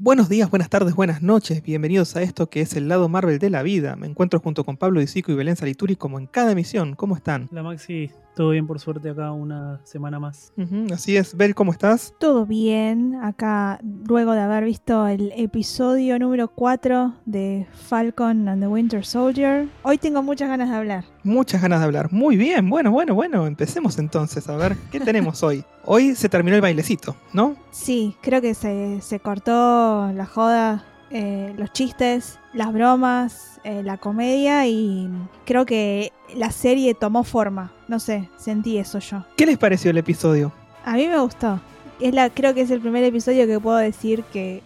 Buenos días, buenas tardes, buenas noches. Bienvenidos a esto que es el lado Marvel de la vida. Me encuentro junto con Pablo Disico y Belén Salituri como en cada emisión. ¿Cómo están? La Maxi, todo bien por suerte acá una semana más. Así es. Bel, ¿cómo estás? Todo bien, acá luego de haber visto el episodio número 4 de Falcon and the Winter Soldier, hoy tengo muchas ganas de hablar. Muchas ganas de hablar. Muy bien, bueno, bueno, bueno. Empecemos entonces a ver qué tenemos hoy. Hoy se terminó el bailecito, ¿no? Sí, creo que se, se cortó la joda, eh, los chistes, las bromas, eh, la comedia y creo que la serie tomó forma. No sé, sentí eso yo. ¿Qué les pareció el episodio? A mí me gustó. Es la, creo que es el primer episodio que puedo decir que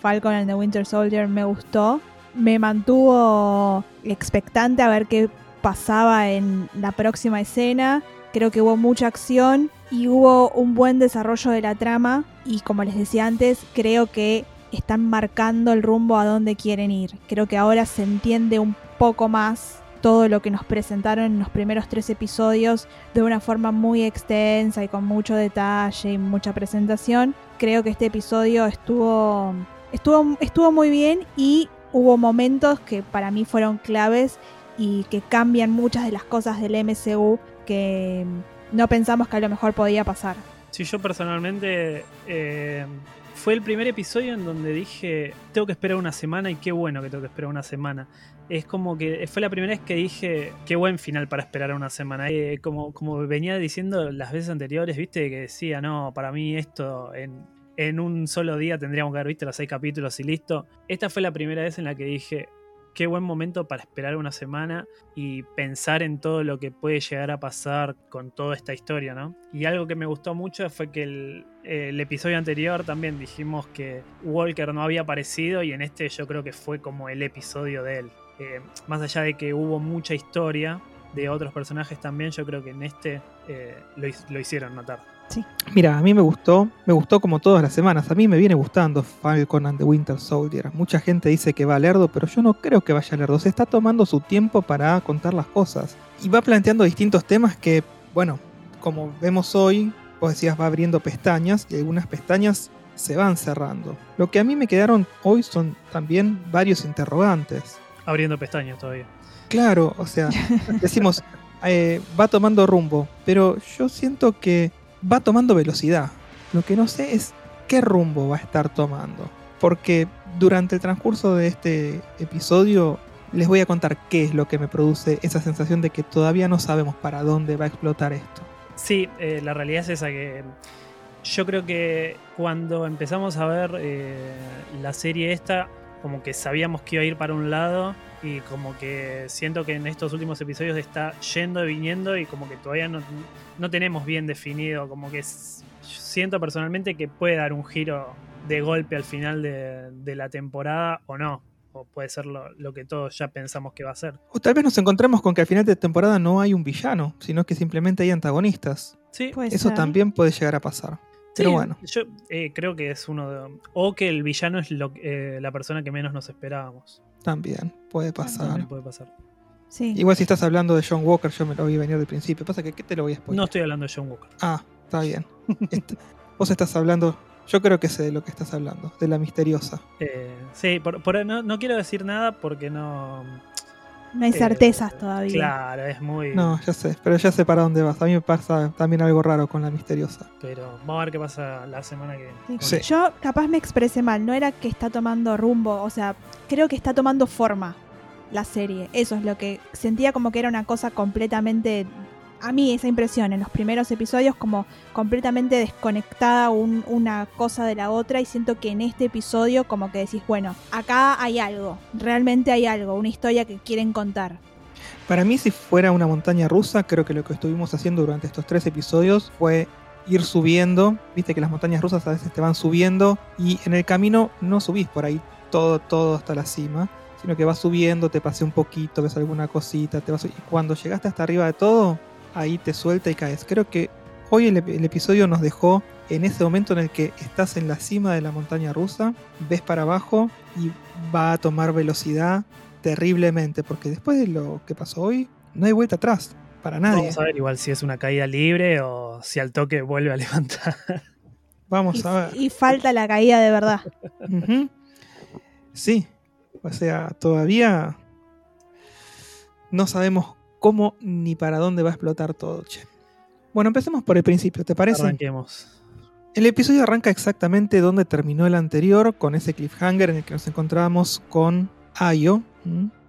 Falcon and the Winter Soldier me gustó. Me mantuvo expectante a ver qué pasaba en la próxima escena. Creo que hubo mucha acción y hubo un buen desarrollo de la trama. Y como les decía antes, creo que están marcando el rumbo a donde quieren ir. Creo que ahora se entiende un poco más todo lo que nos presentaron en los primeros tres episodios de una forma muy extensa y con mucho detalle y mucha presentación. Creo que este episodio estuvo, estuvo, estuvo muy bien y hubo momentos que para mí fueron claves y que cambian muchas de las cosas del MCU que no pensamos que a lo mejor podía pasar. Sí, yo personalmente eh, fue el primer episodio en donde dije, tengo que esperar una semana y qué bueno que tengo que esperar una semana. Es como que fue la primera vez que dije, qué buen final para esperar una semana. Eh, como, como venía diciendo las veces anteriores, viste, que decía, no, para mí esto en, en un solo día tendríamos que haber visto los seis capítulos y listo. Esta fue la primera vez en la que dije, qué buen momento para esperar una semana y pensar en todo lo que puede llegar a pasar con toda esta historia, ¿no? Y algo que me gustó mucho fue que el, episodio anterior también dijimos que Walker no había aparecido y en este yo creo que fue como el episodio de él. Eh, más allá de que hubo mucha historia de otros personajes también, yo creo que en este eh, lo, lo hicieron notar. Sí. Mira, a mí me gustó, me gustó como todas las semanas. A mí me viene gustando Falcon and the Winter Soldier. Mucha gente dice que va lerdo, pero yo no creo que vaya lerdo. Se está tomando su tiempo para contar las cosas. Y va planteando distintos temas que, bueno, como vemos hoy, vos decías, va abriendo pestañas y algunas pestañas se van cerrando. Lo que a mí me quedaron hoy son también varios interrogantes. Abriendo pestañas todavía. Claro, o sea, decimos, eh, va tomando rumbo, pero yo siento que va tomando velocidad. Lo que no sé es qué rumbo va a estar tomando. Porque durante el transcurso de este episodio les voy a contar qué es lo que me produce esa sensación de que todavía no sabemos para dónde va a explotar esto. Sí, eh, la realidad es esa que yo creo que cuando empezamos a ver eh, la serie esta, como que sabíamos que iba a ir para un lado y como que siento que en estos últimos episodios está yendo y viniendo y como que todavía no, no tenemos bien definido, como que siento personalmente que puede dar un giro de golpe al final de, de la temporada o no. O puede ser lo, lo, que todos ya pensamos que va a ser. O tal vez nos encontremos con que al final de temporada no hay un villano, sino que simplemente hay antagonistas. Sí, eso ser. también puede llegar a pasar. Pero sí, bueno. Yo eh, creo que es uno de. O que el villano es lo, eh, la persona que menos nos esperábamos. También puede pasar. También puede pasar. Sí. Igual si estás hablando de John Walker, yo me lo vi venir del principio. Pasa que ¿qué te lo voy a spoiler? No estoy hablando de John Walker. Ah, está bien. Vos estás hablando. Yo creo que sé de lo que estás hablando, de la misteriosa. Eh, sí, por, por, no, no, quiero decir nada porque no. No hay certezas eh, todavía. Claro, es muy. No, ya sé, pero ya sé para dónde vas. A mí me pasa también algo raro con la misteriosa. Pero vamos a ver qué pasa la semana que viene. Sí. Yo capaz me expresé mal, no era que está tomando rumbo, o sea, creo que está tomando forma la serie. Eso es lo que sentía como que era una cosa completamente a mí esa impresión en los primeros episodios como completamente desconectada un, una cosa de la otra y siento que en este episodio como que decís, bueno, acá hay algo, realmente hay algo, una historia que quieren contar. Para mí si fuera una montaña rusa, creo que lo que estuvimos haciendo durante estos tres episodios fue ir subiendo, viste que las montañas rusas a veces te van subiendo y en el camino no subís por ahí todo, todo hasta la cima, sino que vas subiendo, te pasé un poquito, ves alguna cosita, te vas y cuando llegaste hasta arriba de todo, ahí te suelta y caes. Creo que hoy el, el, episodio nos dejó en ese momento en el que estás en la cima de la montaña rusa, ves para abajo y va a tomar velocidad terriblemente, porque después de lo que pasó hoy, no hay vuelta atrás, para nadie. Vamos a ver igual si es una caída libre o si al toque vuelve a levantar. Vamos y, a ver. Y falta la caída de verdad. Uh -huh. Sí, o sea, todavía no sabemos cómo ni para dónde va a explotar todo, che. Bueno, empecemos por el principio, ¿te parece? Arranquemos. El episodio arranca exactamente donde terminó el anterior, con ese cliffhanger en el que nos encontrábamos con Ayo,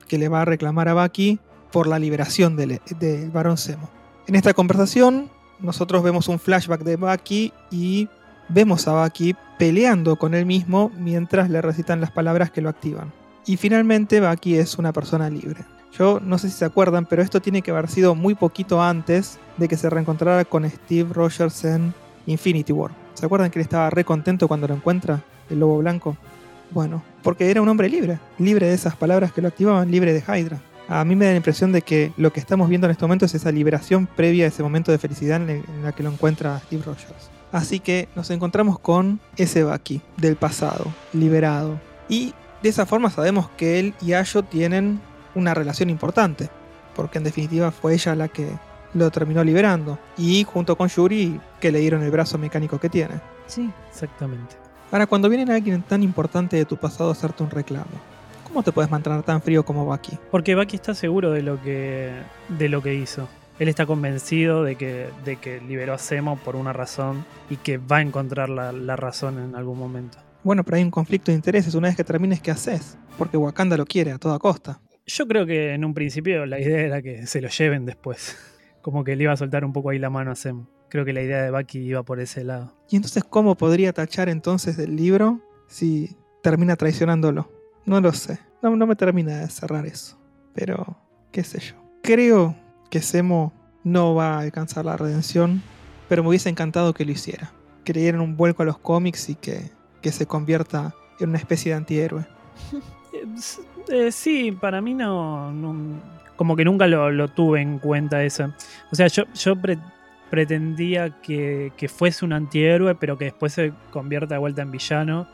que le va a reclamar a Baki por la liberación del, del varón Semo. En esta conversación, nosotros vemos un flashback de Baki y vemos a Baki peleando con él mismo mientras le recitan las palabras que lo activan. Y finalmente Baki es una persona libre. Yo no sé si se acuerdan, pero esto tiene que haber sido muy poquito antes de que se reencontrara con Steve Rogers en Infinity War. ¿Se acuerdan que él estaba re contento cuando lo encuentra, el lobo blanco? Bueno, porque era un hombre libre, libre de esas palabras que lo activaban, libre de Hydra. A mí me da la impresión de que lo que estamos viendo en este momento es esa liberación previa a ese momento de felicidad en la que lo encuentra Steve Rogers. Así que nos encontramos con ese Bucky del pasado, liberado. Y de esa forma sabemos que él y Ayo tienen una relación importante, porque en definitiva fue ella la que lo terminó liberando. Y junto con Yuri, que le dieron el brazo mecánico que tiene. Sí. Exactamente. Ahora, cuando viene alguien tan importante de tu pasado a hacerte un reclamo, ¿cómo te puedes mantener tan frío como Bucky? Porque Baki está seguro de lo que, de lo que hizo. Él está convencido de que, de que liberó a Zemo por una razón y que va a encontrar la, la razón en algún momento. Bueno, pero hay un conflicto de intereses una vez que termines, ¿qué haces? Porque Wakanda lo quiere a toda costa. Yo creo que en un principio la idea era que se lo lleven después. Como que le iba a soltar un poco ahí la mano a Zemo. Creo que la idea de Bucky iba por ese lado. ¿Y entonces cómo podría tachar entonces del libro si termina traicionándolo? No lo sé. No, no me termina de cerrar eso. Pero, qué sé yo. Creo que Zemo no va a alcanzar la redención, pero me hubiese encantado que lo hiciera. Que le dieran un vuelco a los cómics y que, que se convierta en una especie de antihéroe. Eh, sí, para mí no, como que nunca lo, tuve en cuenta eso. O sea, yo, yo pre- pretendía que, fuese un antihéroe, pero que después se convierta de vuelta en villano.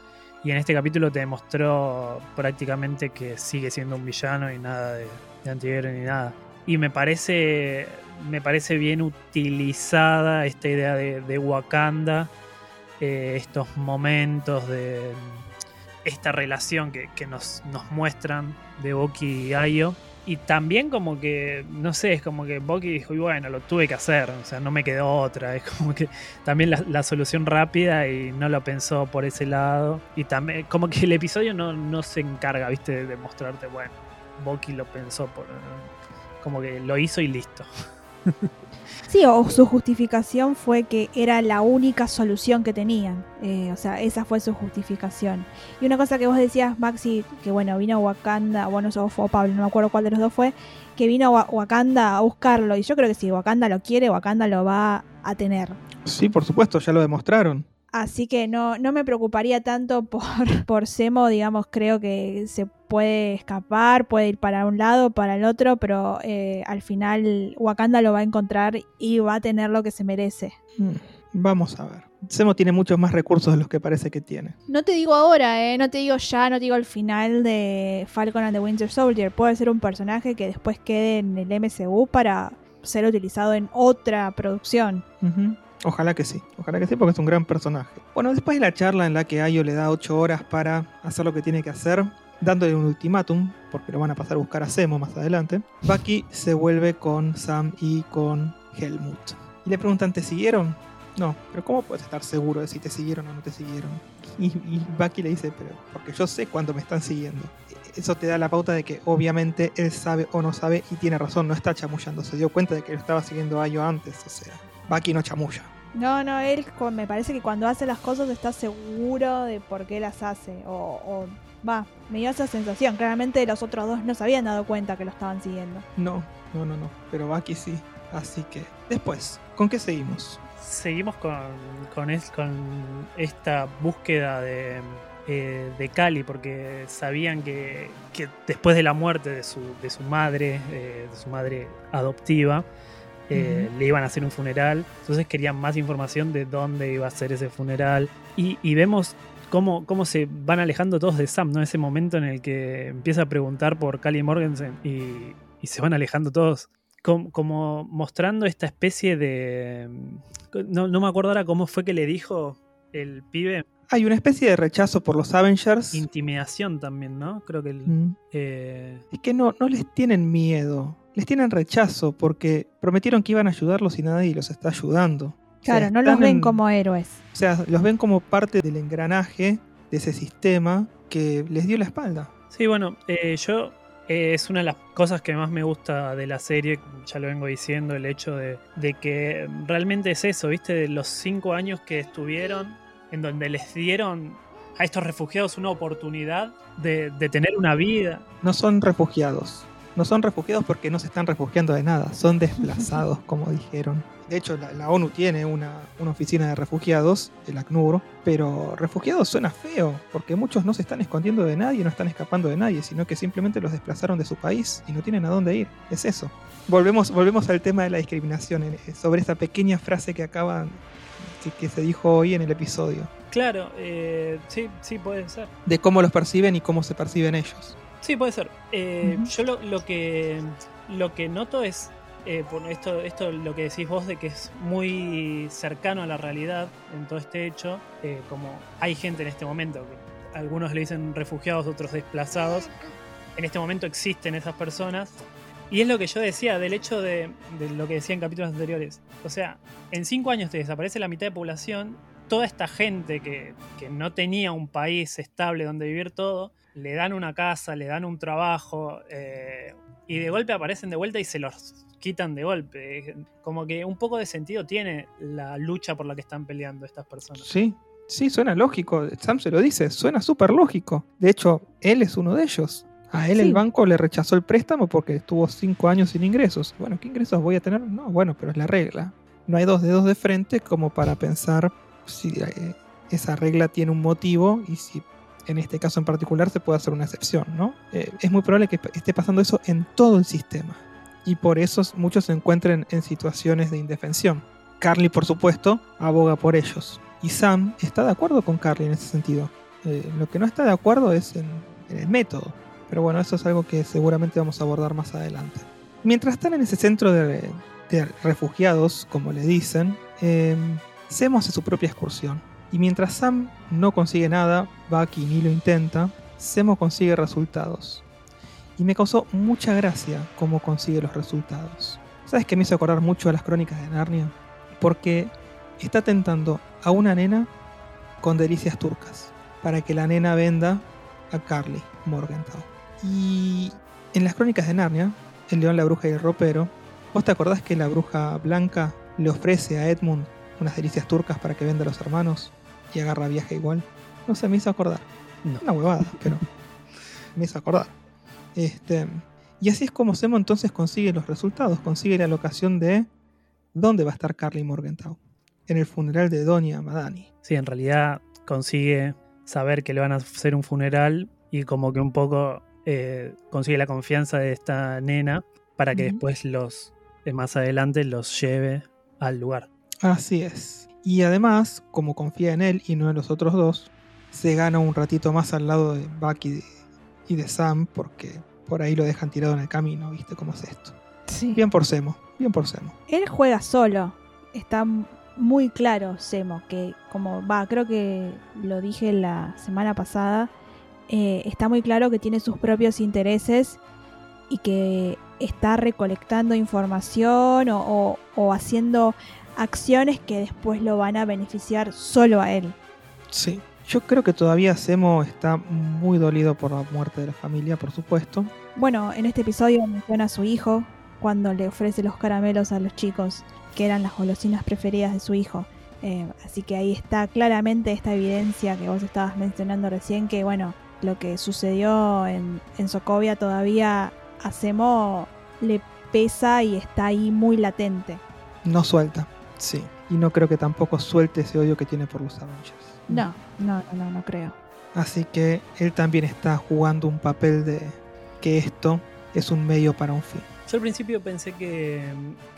Y en este capítulo te demostró prácticamente que sigue siendo un villano y nada de, de antihéroe ni nada. Y me parece, me parece bien utilizada esta idea de, de Wakanda, eh, estos momentos de esta relación que, que nos, nos muestran de Boki y Ayo. Y también como que, no sé, es como que Boki dijo, y bueno, lo tuve que hacer, o sea, no me quedó otra. Es como que también la, la solución rápida y no lo pensó por ese lado. Y también, como que el episodio no, no se encarga, viste, de, mostrarte, bueno, Boki lo pensó por... Como que lo hizo y listo. Sí, o su justificación fue que era la única solución que tenían. Eh, o sea, esa fue su justificación. Y una cosa que vos decías, Maxi, que bueno, vino Wakanda, bueno, eso fue Pablo, no me acuerdo cuál de los dos fue, que vino Wa- Wakanda a buscarlo. Y yo creo que si Wakanda lo quiere, Wakanda lo va a tener. Sí, por supuesto, ya lo demostraron. Así que no, no me preocuparía tanto por, por Semo, digamos, creo que se puede escapar, puede ir para un lado, para el otro, pero eh, al final Wakanda lo va a encontrar y va a tener lo que se merece. Mm, Vamos a ver. Zemo tiene muchos más recursos de los que parece que tiene. No te digo ahora, eh, no te digo ya, no te digo al final de Falcon and the Winter Soldier. Puede ser un personaje que después quede en el MCU para ser utilizado en otra producción. Ojalá que sí, ojalá que sí, porque es un gran personaje. Bueno, después de la charla en la que Ayo le da 8 horas para hacer lo que tiene que hacer, dándole un ultimátum, porque lo van a pasar a buscar a Zemo más adelante, Bucky se vuelve con Sam y con Helmut. Y le preguntan, ¿te siguieron? No, pero ¿cómo puedes estar seguro de si te siguieron o no te siguieron? Y, Bucky le dice, pero porque yo sé cuándo me están siguiendo. Eso te da la pauta de que obviamente él sabe o no sabe y tiene razón, no está chamullando. Se dio cuenta de que lo estaba siguiendo a Ayo antes, o sea, Bucky no chamulla. No, no, él me parece que cuando hace las cosas está seguro de por qué las hace. O- va, me dio esa sensación. Claramente los otros dos no se habían dado cuenta que lo estaban siguiendo. No, no, no, no. Pero Bucky sí. Así que. Después, ¿con qué seguimos? Seguimos con, con, es- con esta búsqueda de, eh, de Cali, porque sabían que, que después de la muerte de su, de su madre, eh, de su madre adoptiva, eh, le iban a hacer un funeral. Entonces querían más información de dónde iba a ser ese funeral. Y, y vemos cómo, cómo se van alejando todos de Sam, ¿no? Ese momento en el que empieza a preguntar por Cali Morgensen y, y se van alejando todos. Com- Como, mostrando esta especie de. No, no me acuerdo ahora cómo fue que le dijo. el pibe. Hay una especie de rechazo por los Avengers. Intimidación también, ¿no? Creo que el, Mm. eh, Es que no, no les tienen miedo, les tienen rechazo porque prometieron que iban a ayudarlos y nadie los está ayudando. O sea, Claro, no los ven en- como héroes. O sea, los ven como parte del engranaje de ese sistema que les dio la espalda. Sí, bueno, eh, yo eh, es una de las cosas que más me gusta de la serie, ya lo vengo diciendo, el hecho de, de que realmente es eso, ¿viste? De los cinco años que estuvieron, en donde les dieron a estos refugiados una oportunidad de, de tener una vida. No son refugiados. No son refugiados porque no se están refugiando de nada, son desplazados, como dijeron. De hecho, la, la ONU tiene una, una oficina de refugiados, el ACNUR, pero refugiados suena feo, porque muchos no se están escondiendo de nadie, no están escapando de nadie, sino que simplemente los desplazaron de su país y no tienen a dónde ir. Es eso. Volvemos, volvemos al tema de la discriminación, eh, sobre esa pequeña frase que acaba, que, que se dijo hoy en el episodio, Claro, eh, sí, sí, puede ser. de cómo los perciben y cómo se perciben ellos. Sí, puede ser. Eh. Yo lo, lo que lo que noto es eh, esto, esto lo que decís vos de que es muy cercano a la realidad en todo este hecho. eh, como hay gente en este momento, que algunos le dicen refugiados, otros desplazados. En este momento existen esas personas. Y es lo que yo decía del hecho de, de lo que decía en capítulos anteriores. O sea, en cinco años te desaparece la mitad de población. Toda esta gente que, que no tenía un país estable donde vivir todo, le dan una casa, le dan un trabajo, eh, y de golpe aparecen de vuelta y se los quitan de golpe. Como que un poco de sentido tiene la lucha por la que están peleando estas personas. Sí, sí, suena lógico. Sam se lo dice, suena súper lógico. De hecho, él es uno de ellos. A él Sí. el banco le rechazó el préstamo porque estuvo cinco años sin ingresos. Bueno, ¿qué ingresos voy a tener? No, bueno, pero es la regla. No hay dos dedos de frente como para pensar si eh, esa regla tiene un motivo y si en este caso en particular se puede hacer una excepción, ¿no? Eh, es muy probable que esté pasando eso en todo el sistema. Y por eso muchos se encuentren en situaciones de indefensión. Carly, por supuesto, aboga por ellos. Y Sam está de acuerdo con Carly en ese sentido. Eh, lo que no está de acuerdo es en, el método. Pero bueno, eso es algo que seguramente vamos a abordar más adelante. Mientras están en ese centro de, refugiados, como le dicen, eh, hace su propia excursión. Y mientras Sam no consigue nada, Bucky ni lo intenta, Semo consigue resultados. Y me causó mucha gracia cómo consigue los resultados. ¿Sabes que me hizo acordar mucho a las crónicas de Narnia? Porque está tentando a una nena con delicias turcas para que la nena venda a Carly Morgenthau. Y en las crónicas de Narnia, el león, la bruja y el ropero, ¿vos te acordás que la bruja blanca le ofrece a Edmund unas delicias turcas para que venda a los hermanos y agarra viaje igual? No sé, me hizo acordar. No. Una huevada, pero me hizo acordar. Este, y así es como Semo entonces consigue los resultados, consigue la locación de dónde va a estar Carly Morgenthau. En el funeral de Doña Madani. Sí, en realidad consigue saber que le van a hacer un funeral y como que un poco eh, consigue la confianza de esta nena para que después los, eh, más adelante, los lleve al lugar. Así es. Y además, como confía en él y no en los otros dos, se gana un ratito más al lado de Bucky y de Sam porque por ahí lo dejan tirado en el camino, ¿viste cómo es esto? Sí. Bien por Semo, bien por Semo. Él juega solo. Está muy claro, Semo, que como va, creo que lo dije la semana pasada, eh, está muy claro que tiene sus propios intereses y que está recolectando información o, o- o haciendo acciones que después lo van a beneficiar solo a él. Sí. Yo creo que todavía Semo está muy dolido por la muerte de la familia, por supuesto. Bueno, en este episodio menciona a su hijo cuando le ofrece los caramelos a los chicos, que eran las golosinas preferidas de su hijo. Eh, así que ahí está claramente esta evidencia que vos estabas mencionando recién, que bueno, lo que sucedió en, en Sokovia todavía a Semo le pesa y está ahí muy latente. No suelta. Sí. Y no creo que tampoco suelte ese odio que tiene por los Avengers. No, no, no, no, creo. Así que él también está jugando un papel de que esto es un medio para un fin. Yo al principio pensé que,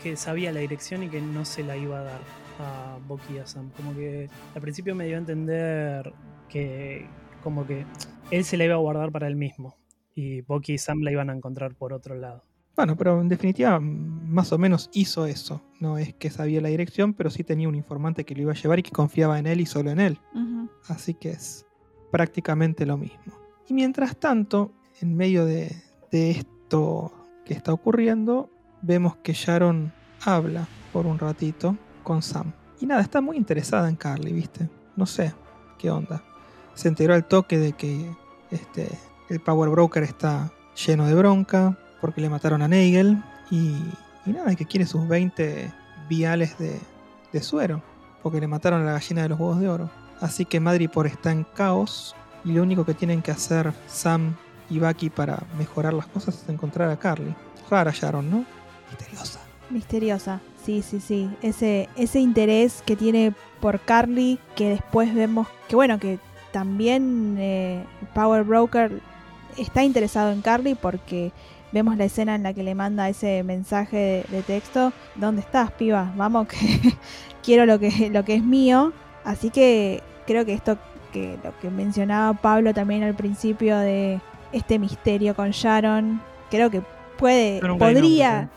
que sabía la dirección y que no se la iba a dar a Bucky y a Sam. Como que al principio me dio a entender que como que él se la iba a guardar para él mismo y Bucky y Sam la iban a encontrar por otro lado. Bueno, pero en definitiva, más o menos hizo eso. No es que sabía la dirección, pero sí tenía un informante que lo iba a llevar y que confiaba en él y solo en él. Así que es prácticamente lo mismo. Y mientras tanto, en medio de, de esto que está ocurriendo, vemos que Sharon habla por un ratito con Sam. Y nada, está muy interesada en Carly, ¿viste? No sé qué onda. Se enteró al toque de que este, el Power Broker está lleno de bronca porque le mataron a Nagel. Y, y nada, que quiere sus 20 viales de, de suero porque le mataron a la gallina de los huevos de oro. Así que Madripoor está en caos y lo único que tienen que hacer Sam y Bucky para mejorar las cosas es encontrar a Carly. Rara Sharon, ¿no? Misteriosa. Misteriosa, sí, sí, sí. Ese, ese interés que tiene por Carly, que después vemos que, bueno, que también eh, Power Broker está interesado en Carly porque vemos la escena en la que le manda ese mensaje de, de texto. ¿Dónde estás, piba? Vamos, que quiero lo que, lo que es mío. Así que creo que esto, que lo que mencionaba Pablo también al principio de este misterio con Sharon, creo que puede, podría...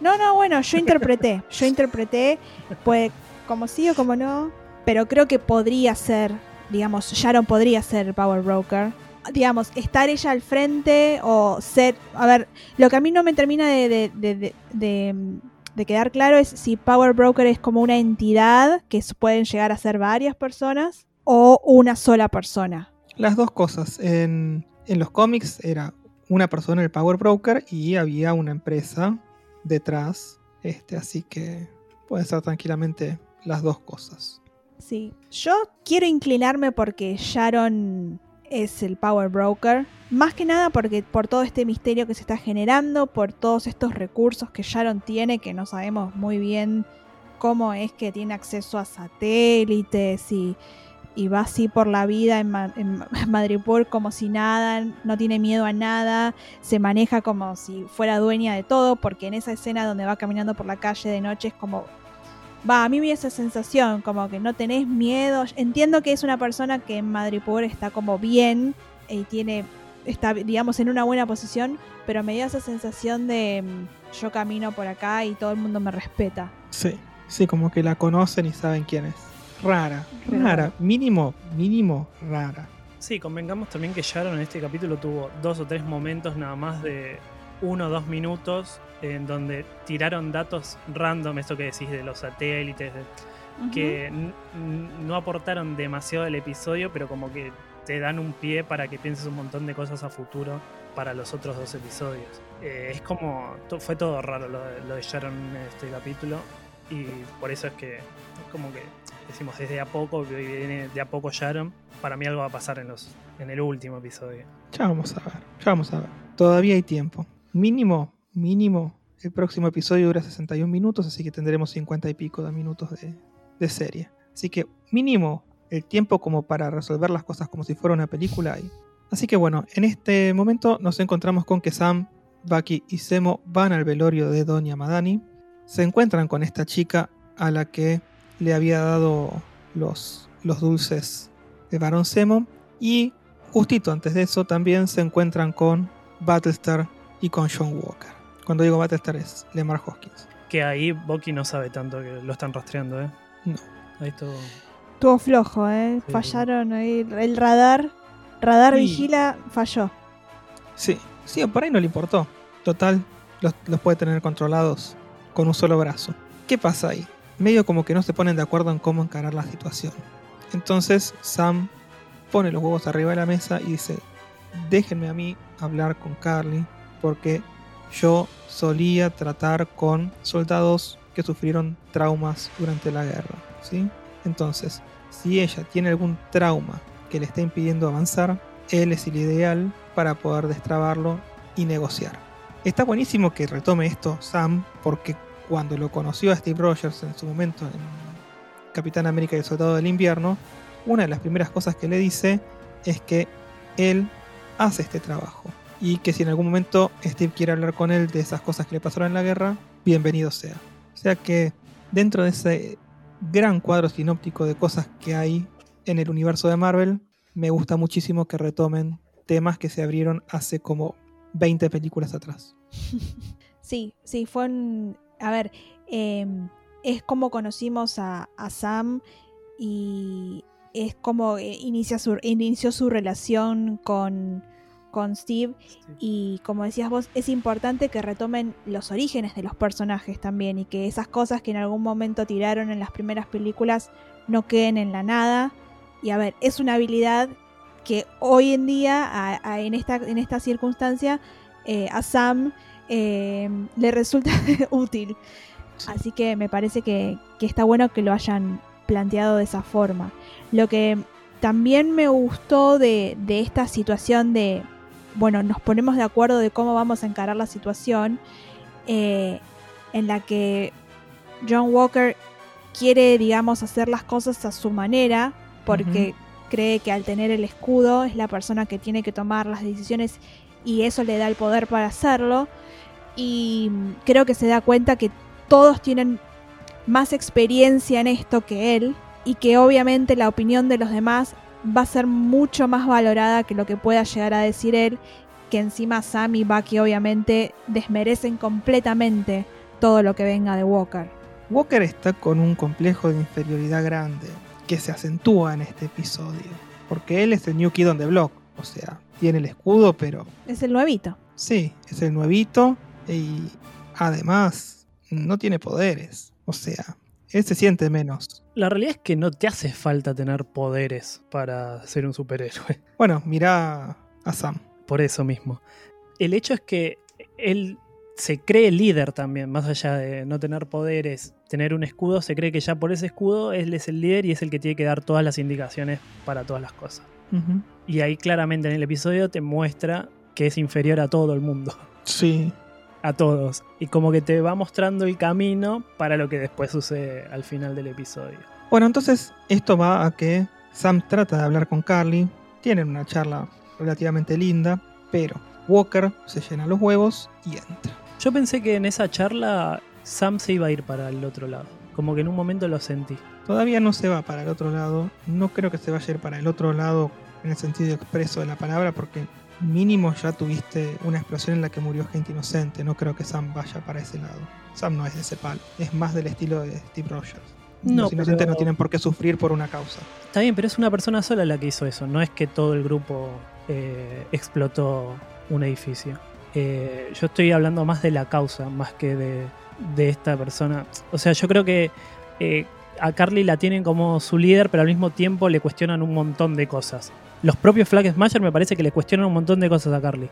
No, no, bueno, yo interpreté, yo interpreté, puede como sí o como no, pero creo que podría ser, digamos, Sharon podría ser el Power Broker. Digamos, estar ella al frente o ser, a ver, lo que a mí no me termina de, de, de, de- quedar claro es si Power Broker es como una entidad que pueden llegar a ser varias personas o una sola persona. Las dos cosas. En, en los cómics era una persona el Power Broker y había una empresa detrás. Este, así que puede ser tranquilamente las dos cosas. Sí, yo quiero inclinarme porque Sharon es el Power Broker. Más que nada porque por todo este misterio que se está generando, por todos estos recursos que Sharon tiene, que no sabemos muy bien cómo es que tiene acceso a satélites y, y va así por la vida en, Ma- en Madripoor como si nada, no tiene miedo a nada, se maneja como si fuera dueña de todo, porque en esa escena donde va caminando por la calle de noche es como Va, a mí me dio esa sensación, como que no tenés miedo. Entiendo que es una persona que en Madripoor está como bien y tiene, está, digamos, en una buena posición, pero me dio esa sensación de mm, yo camino por acá y todo el mundo me respeta. Sí, sí, como que la conocen y saben quién es. Rara, Rara. rara, mínimo, mínimo, rara. Sí, convengamos también que Sharon en este capítulo tuvo dos o tres momentos nada más de uno o dos minutos en donde tiraron datos random, esto que decís de los satélites, de- que no aportaron demasiado al episodio, pero como que te dan un pie para que pienses un montón de cosas a futuro para los otros dos episodios. Eh, es como, to- fue todo raro lo, de- lo de Sharon en este capítulo y por eso es que es como que decimos desde a poco, que viene de a poco Sharon, para mí algo va a pasar en, los, en el último episodio. Ya vamos a ver, ya vamos a ver. Todavía hay tiempo. Mínimo, mínimo, el próximo episodio dura 61 minutos, así que tendremos 50 y pico de minutos de, de serie. Así que mínimo el tiempo como para resolver las cosas como si fuera una película. Así que bueno, en este momento nos encontramos con que Sam, Bucky y Semo van al velorio de Doña Madani. Se encuentran con esta chica a la que le había dado los, los dulces de Barón Semo. Y justito antes de eso también se encuentran con Battlestar y con John Walker. Cuando digo Battlestar es Lemar Hoskins. Que ahí Bucky no sabe tanto que lo están rastreando, ¿eh? No. Ahí todo. Estuvo flojo, ¿eh? Sí. Fallaron ahí. El radar, radar Sí. vigila, falló. Sí, sí, por ahí no le importó. Total, los, los puede tener controlados con un solo brazo. ¿Qué pasa ahí? Medio como que no se ponen de acuerdo en cómo encarar la situación. Entonces Sam pone los huevos arriba de la mesa y dice, déjenme a mí hablar con Carly porque yo solía tratar con soldados que sufrieron traumas durante la guerra. ¿sí? Entonces, si ella tiene algún trauma que le está impidiendo avanzar, él es el ideal para poder destrabarlo y negociar. Está buenísimo que retome esto Sam, porque cuando lo conoció a Steve Rogers en su momento en Capitán América y el Soldado del Invierno, una de las primeras cosas que le dice es que él hace este trabajo y que si en algún momento Steve quiere hablar con él de esas cosas que le pasaron en la guerra, bienvenido sea. O sea que dentro de ese gran cuadro sinóptico de cosas que hay en el universo de Marvel, me gusta muchísimo que retomen temas que se abrieron hace como 20 películas atrás. Sí, sí, fue un... A ver, eh, es como conocimos a, a Sam y es como eh, inicia su, inició su relación con, con Steve y como decías vos, es importante que retomen los orígenes de los personajes también y que esas cosas que en algún momento tiraron en las primeras películas no queden en la nada. Y a ver, es una habilidad que hoy en día, a- a- en, esta, en esta circunstancia, eh, a Sam eh, le resulta útil. Así que me parece que, que está bueno que lo hayan planteado de esa forma. Lo que también me gustó de, de esta situación de, bueno, nos ponemos de acuerdo de cómo vamos a encarar la situación, eh, en la que John Walker quiere, digamos, hacer las cosas a su manera, porque cree que al tener el escudo es la persona que tiene que tomar las decisiones y eso le da el poder para hacerlo. Y creo que se da cuenta que todos tienen más experiencia en esto que él y que obviamente la opinión de los demás va a ser mucho más valorada que lo que pueda llegar a decir él, que encima Sam y Bucky obviamente desmerecen completamente todo lo que venga de Walker. Walker está con un complejo de inferioridad grande que se acentúa en este episodio. Porque él es el New Kid on the Block. O sea, tiene el escudo, pero Es el nuevito. sí, es el nuevito. Y además, no tiene poderes. O sea, él se siente menos. La realidad es que no te hace falta tener poderes para ser un superhéroe. Bueno, mira a Sam. Por eso mismo. El hecho es que él se cree líder también, más allá de no tener poderes, tener un escudo, se cree que ya por ese escudo él es el líder y es el que tiene que dar todas las indicaciones para todas las cosas. Y ahí claramente en el episodio te muestra que es inferior a todo el mundo, Sí, a todos. Y como que te va mostrando el camino para lo que después sucede al final del episodio. Bueno, entonces esto va a que Sam trata de hablar con Carly, tienen una charla relativamente linda, pero Walker se llena los huevos y entra. Yo pensé que en esa charla Sam se iba a ir para el otro lado. Como que en un momento lo sentí. Todavía no se va para el otro lado, no creo que se vaya a ir para el otro lado en el sentido expreso de la palabra, porque mínimo ya tuviste una explosión en la que murió gente inocente, no creo que Sam vaya para ese lado. Sam no es de ese palo, es más del estilo de Steve Rogers. No, Los inocentes pero- no tienen por qué sufrir por una causa. Está bien, pero es una persona sola la que hizo eso. No es que todo el grupo eh, explotó un edificio. Eh, yo estoy hablando más de la causa, más que de, de esta persona. O sea, yo creo que eh, a Carly la tienen como su líder, pero al mismo tiempo le cuestionan un montón de cosas. Los propios Flag Smasher me parece que le cuestionan un montón de cosas a Carly.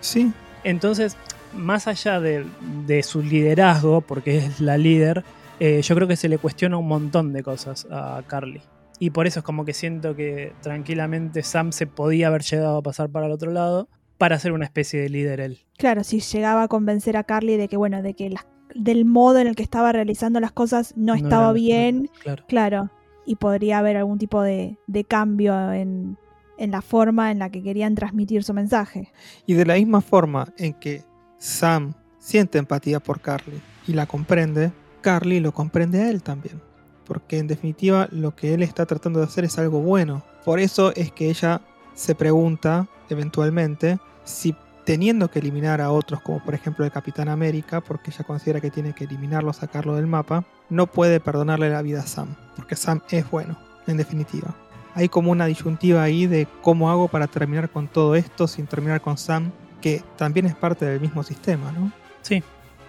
Sí, Entonces, más allá de, de su liderazgo, porque es la líder, eh, yo creo que se le cuestiona un montón de cosas a Carly. Y por eso es como que siento que tranquilamente Sam se podía haber llegado a pasar para el otro lado para ser una especie de líder él. Claro, si llegaba a convencer a Carly de que, bueno, de que las- del modo en el que estaba realizando las cosas no, estaba era- bien, Claro. claro, y podría haber algún tipo de, de cambio en, en la forma en la que querían transmitir su mensaje. Y de la misma forma en que Sam siente empatía por Carly y la comprende, Carly lo comprende a él también. Porque en definitiva lo que él está tratando de hacer es algo bueno. Por eso es que ella se pregunta eventualmente si teniendo que eliminar a otros como por ejemplo el Capitán América, porque ella considera que tiene que eliminarlo, sacarlo del mapa, no puede perdonarle la vida a Sam. Porque Sam es bueno, en definitiva. Hay como una disyuntiva ahí de cómo hago para terminar con todo esto sin terminar con Sam, que también es parte del mismo sistema, ¿no? Sí,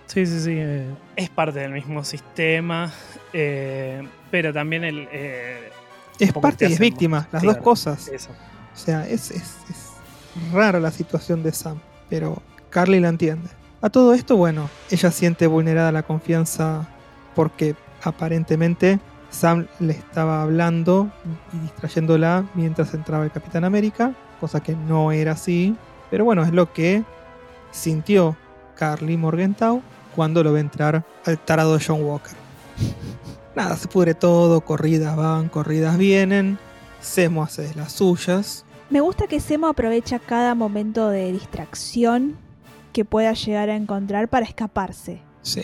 sí, sí, sí. eh, es parte del mismo sistema, eh, pero también el... eh, Es parte te y es víctima, las claro, dos cosas. eso. O sea, es, es, es rara la situación de Sam, pero Carly la entiende. A todo esto, bueno, ella siente vulnerada la confianza porque aparentemente Sam le estaba hablando y distrayéndola mientras entraba el Capitán América, cosa que no era así. Pero bueno, es lo que sintió Carly Morgenthau cuando lo ve entrar al tarado de John Walker. Nada, se pudre todo, corridas van, corridas vienen, Semo hace de las suyas. Me gusta que Semo aprovecha cada momento de distracción que pueda llegar a encontrar para escaparse. Sí,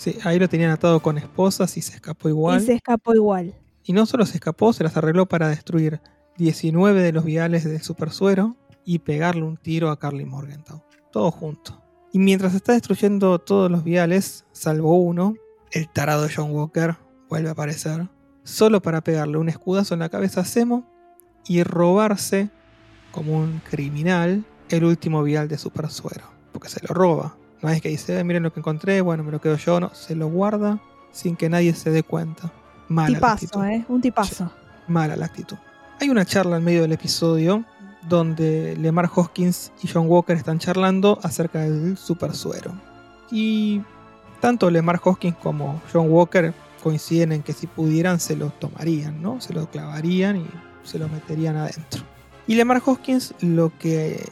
sí, ahí lo tenían atado con esposas y se escapó igual. Y se escapó igual. Y no solo se escapó, se las arregló para destruir 19 de los viales de Super Suero y pegarle un tiro a Carly Morgenthau. Todo junto. Y mientras está destruyendo todos los viales, salvo uno, el tarado John Walker vuelve a aparecer, solo para pegarle un escudazo en la cabeza a Zemo y robarse, como un criminal, el último vial de Super Suero. Porque se lo roba. No es que dice, "Eh, miren lo que encontré, bueno, me lo quedo yo, no, se lo guarda sin que nadie se dé cuenta. Mala la tipazo, actitud. ¿eh? Un tipazo. Mala la actitud. Hay una charla en medio del episodio donde Lemar Hoskins y John Walker están charlando acerca del super suero. Y tanto Lemar Hoskins como John Walker coinciden en que si pudieran se lo tomarían, ¿no? Se lo clavarían y se lo meterían adentro. Y Lemar Hoskins lo que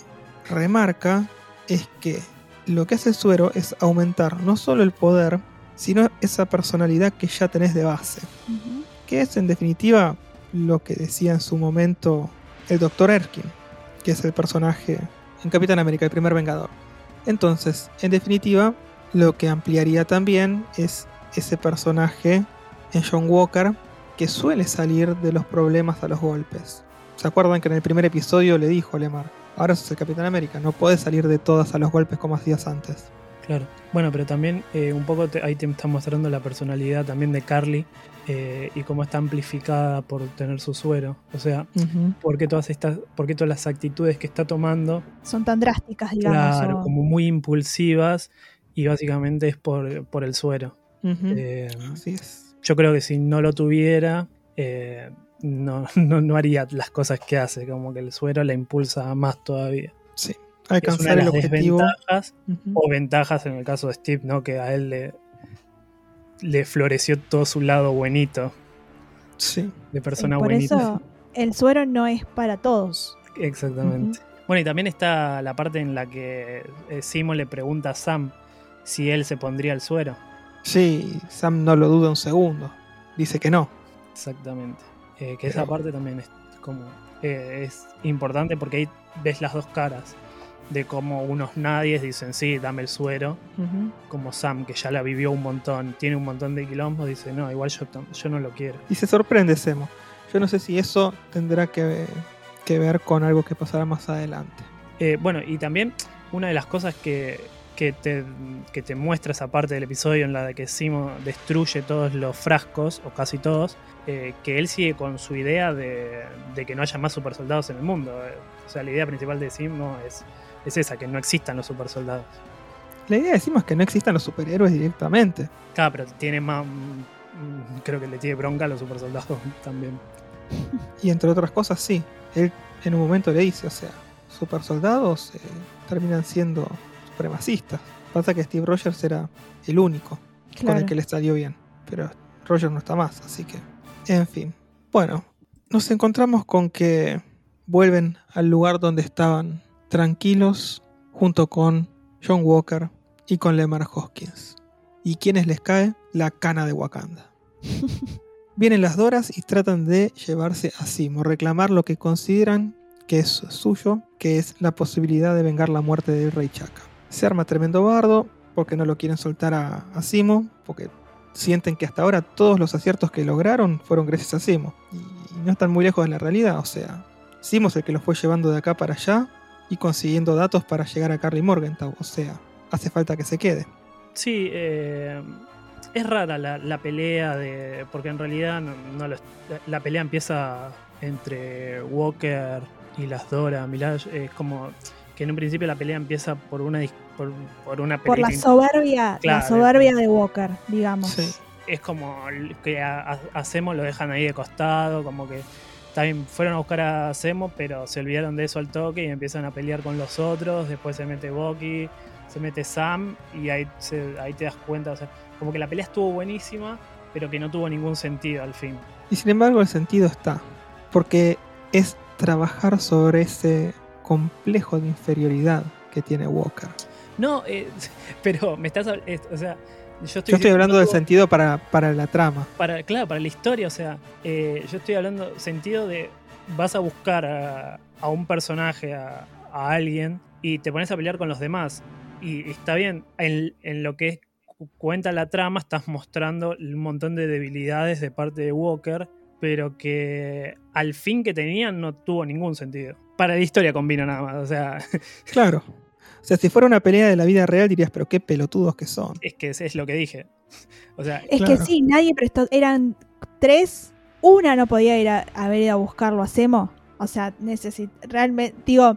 remarca es que lo que hace el suero es aumentar no solo el poder, sino esa personalidad que ya tenés de base que es en definitiva lo que decía en su momento el Dr. Erskine, que es el personaje en Capitán América, el primer Vengador. Entonces, en definitiva, lo que ampliaría también es ese personaje en John Walker que suele salir de los problemas a los golpes. ¿Se acuerdan que en el primer episodio le dijo a Lemar, ahora sos el Capitán América, no puedes salir de todas a los golpes como hacías antes? Claro. Bueno, pero también eh, un poco te- ahí te está mostrando la personalidad también de Carly eh, y cómo está amplificada por tener su suero. O sea, por qué todas estas, por qué todas las actitudes que está tomando, Son tan drásticas, digamos. claro, o- como muy impulsivas y básicamente es por, por el suero. Eh, Así es. yo creo que si no lo tuviera, eh, no, no, no haría las cosas que hace, como que el suero la impulsa más todavía. Sí. Es una Alcanzar de el las objetivo. desventajas o ventajas en el caso de Steve, ¿no? Que a él le, le floreció todo su lado buenito, Sí. de y persona por buenita. eso el suero no es para todos. Exactamente. Bueno, y también está la parte en la que eh, Simo le pregunta a Sam si él se pondría el suero. Sí, Sam no lo duda un segundo. Dice que no. Exactamente. Eh, que esa parte también es como eh, es importante porque ahí ves las dos caras de cómo unos nadies dicen sí, dame el suero, como Sam que ya la vivió un montón, tiene un montón de quilombos, dice no, igual yo, yo no lo quiero. Y se sorprende Semo. Yo no sé si eso tendrá que, que ver con algo que pasará más adelante. Eh, bueno, y también una de las cosas que, que, te, que te muestra esa parte del episodio en la de que Simo destruye todos los frascos, o casi todos, eh, que él sigue con su idea de, de que no haya más supersoldados en el mundo. Eh, O sea, la idea principal de Simo es, es esa, que no existan los supersoldados. La idea decimos que no existan los superhéroes directamente. Claro, pero tiene más... mm, Creo que le tiene bronca a los supersoldados también. Y entre otras cosas, sí. Él en un momento le dice, o sea, super soldados eh, terminan siendo supremacistas. Pasa que Steve Rogers era el único con el que le salió bien. Pero Rogers no está más, así que... En fin. Bueno, nos encontramos con que vuelven al lugar donde estaban tranquilos junto con John Walker y con Lemar Hoskins. ¿Y quiénes les cae? La cana de Wakanda. Vienen las Doras y tratan de llevarse a Simo, reclamar lo que consideran que es suyo, que es la posibilidad de vengar la muerte del rey Chaka. Se arma tremendo bardo porque no lo quieren soltar a, Simo, porque sienten que hasta ahora todos los aciertos que lograron fueron gracias a Simo. Y no están muy lejos de la realidad, o sea, Simo es el que los fue llevando de acá para allá y consiguiendo datos para llegar a Carly Morgenthau, o sea, hace falta que se quede. Sí, eh, es rara la, pelea de. Porque en realidad no, la, pelea empieza entre Walker y las Dora Milaje. Es como que en un principio la pelea empieza por una por, por una Por la pelea. soberbia, Claro. la soberbia de Walker, digamos. Sí. es como que a, a- lo dejan ahí de costado, como que también fueron a buscar a Zemo, pero se olvidaron de eso al toque y empiezan a pelear con los otros. Después se mete Bucky, se mete Sam y ahí, se- ahí te das cuenta, o sea, como que la pelea estuvo buenísima, pero que no tuvo ningún sentido al fin. Y sin embargo el sentido está, porque es trabajar sobre ese complejo de inferioridad que tiene Walker. No, eh, pero me estás, eh, o sea, yo estoy, Yo estoy diciendo hablando del sentido para, para la trama. para, claro, para la historia, o sea, eh, yo estoy hablando sentido de vas a buscar a, a un personaje, a, a alguien, y te pones a pelear con los demás. Y, y está bien, en, en lo que es- cuenta la trama, estás mostrando un montón de debilidades de parte de Walker, pero que al fin que tenían no tuvo ningún sentido. Para la historia combina nada más, o sea, Claro. O sea, si fuera una pelea de la vida real dirías, pero qué pelotudos que son. Es que es, es lo que dije. O sea, Es Claro. que sí, nadie prestó. Eran tres. Una no podía ir a, haber ido a buscarlo a Semo. O sea, necesit realmente. Digo,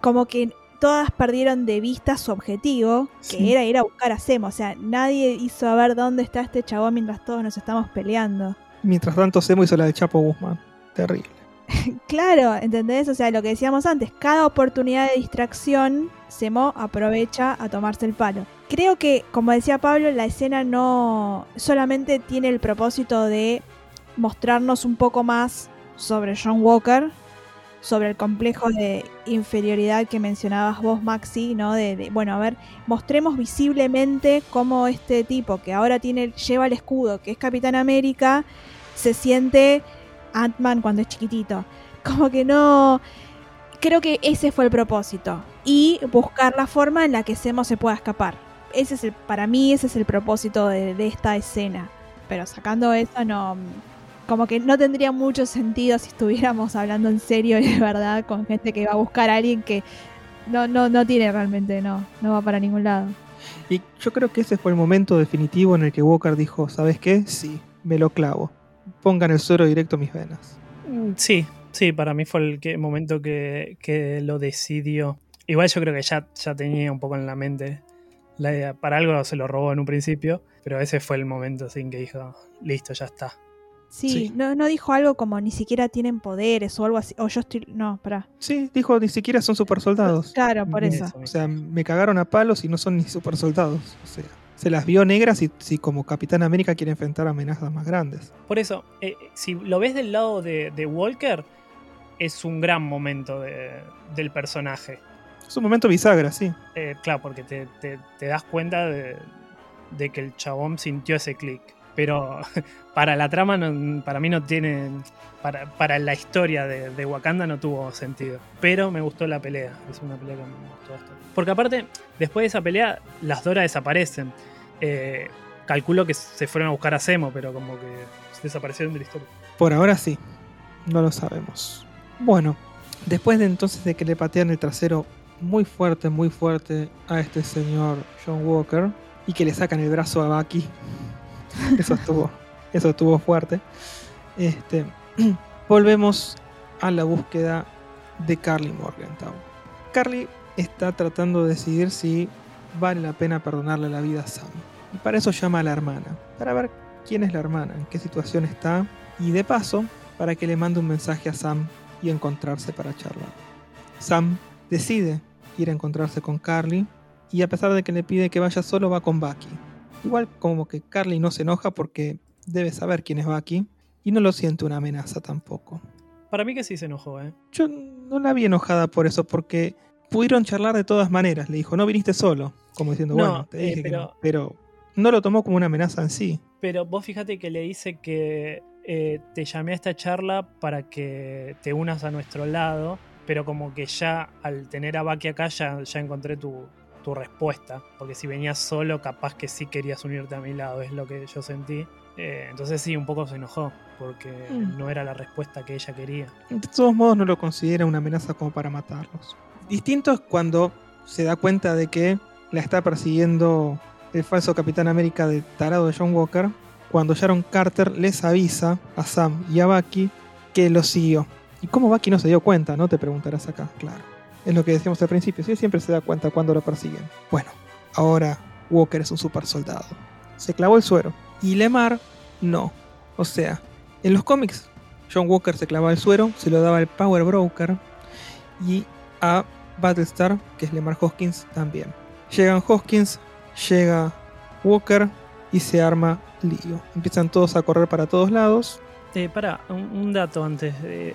como que todas perdieron de vista su objetivo, que Sí. era ir a buscar a Semo. O sea, nadie hizo a ver dónde está este chabón mientras todos nos estamos peleando. Mientras tanto, Semo hizo la de Chapo Guzmán. Terrible. Claro, ¿entendés? O sea, lo que decíamos antes, cada oportunidad de distracción, Semo aprovecha a tomarse el palo. Creo que, como decía Pablo, la escena no solamente tiene el propósito de mostrarnos un poco más sobre John Walker, sobre el complejo de inferioridad que mencionabas vos, Maxi, ¿no? De, de, bueno, a ver, mostremos visiblemente cómo este tipo que ahora tiene, lleva el escudo, que es Capitán América, se siente Ant-Man cuando es chiquitito. Como que no. Creo que ese fue el propósito. Y buscar la forma en la que Semo se pueda escapar. Ese es el, para mí, ese es el propósito de, esta escena. Pero sacando eso, no. Como que no tendría mucho sentido si estuviéramos hablando en serio y de verdad con gente que va a buscar a alguien que no, no, no tiene realmente, no, no va para ningún lado. Y yo creo que ese fue el momento definitivo en el que Walker dijo, ¿sabes qué? Sí, me lo clavo. Pongan el suero directo a mis venas. mm, sí, sí, para mí fue el que- momento que, que lo decidió. Igual yo creo que ya, ya tenía un poco en la mente la idea. Para algo se lo robó en un principio, pero ese fue el momento sin que dijo, listo, ya está. Sí, Sí. No, no dijo algo como ni siquiera tienen poderes o algo así. O yo estoy. No, pará. Sí, dijo, ni siquiera son super soldados. Claro, por Eso. eso. O sea, me cagaron a palos y no son ni super soldados. O sea, se las vio negras y si como Capitán América quiere enfrentar amenazas más grandes. Por eso, eh, si lo ves del lado de, de Walker, es un gran momento de- del personaje. Es un momento bisagra, sí. Eh, claro, porque te, te- te das cuenta de, de que el chabón sintió ese clic. Pero para la trama, no- para mí no tiene. Para, para la historia de, de Wakanda no tuvo sentido. Pero me gustó la pelea. Es una pelea que me gustó bastante. Porque aparte, después de esa pelea, las Dora desaparecen. Eh, calculo que se fueron a buscar a Semo, pero como que desaparecieron de la historia. Por ahora sí. No lo sabemos. Bueno, después de entonces de que le patean el trasero muy fuerte, muy fuerte a este señor John Walker y que le sacan el brazo a Bucky. Eso estuvo, eso estuvo fuerte. Este, volvemos a la búsqueda de Carly Morgenthau. Carly está tratando de decidir si vale la pena perdonarle la vida a Sam. Y para eso llama a la hermana, para ver quién es la hermana, en qué situación está y de paso para que le mande un mensaje a Sam y encontrarse para charlar. Sam decide ir a encontrarse con Carly y a pesar de que le pide que vaya solo va con Bucky. Igual como que Carly no se enoja porque debe saber quién es Bucky y no lo siente una amenaza tampoco. Para mí que sí se enojó, ¿eh? Yo no la vi enojada por eso porque pudieron charlar de todas maneras. Le dijo, no viniste solo, como diciendo, No, bueno, te eh, dije que no. Pero no lo tomó como una amenaza en sí. Pero vos fíjate que le dice que eh, te llamé a esta charla para que te unas a nuestro lado, pero como que ya al tener a Baki acá ya, ya encontré tu, tu respuesta, porque si venías solo capaz que sí querías unirte a mi lado, es lo que yo sentí. Eh, entonces sí, un poco se enojó, porque Mm. no era la respuesta que ella quería. De todos modos no lo considera una amenaza como para matarlos. Distinto es cuando se da cuenta de que la está persiguiendo el falso Capitán América de tarado de John Walker, cuando Sharon Carter les avisa a Sam y a Bucky que lo siguió. ¿Y cómo Bucky no se dio cuenta? No te preguntarás acá, claro. Es lo que decíamos al principio, sí, siempre se da cuenta cuando lo persiguen. Bueno, ahora Walker es un super soldado. Se clavó el suero. Y Lemar, no. O sea, en los cómics John Walker se clavaba el suero, se lo daba el Power Broker y a Battlestar, que es Lemar Hoskins, también. Llegan Hoskins, llega Walker y se arma lío. Empiezan todos a correr para todos lados. Eh, para, un, un dato antes, eh,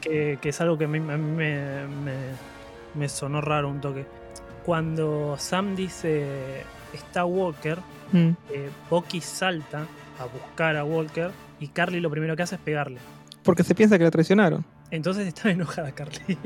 que, que es algo que a mí, a mí me, me- me sonó raro un toque. Cuando Sam dice está Walker, Mm. eh, Bucky salta a buscar a Walker y Carly lo primero que hace es pegarle. Porque se piensa que la traicionaron. Entonces está enojada Carly.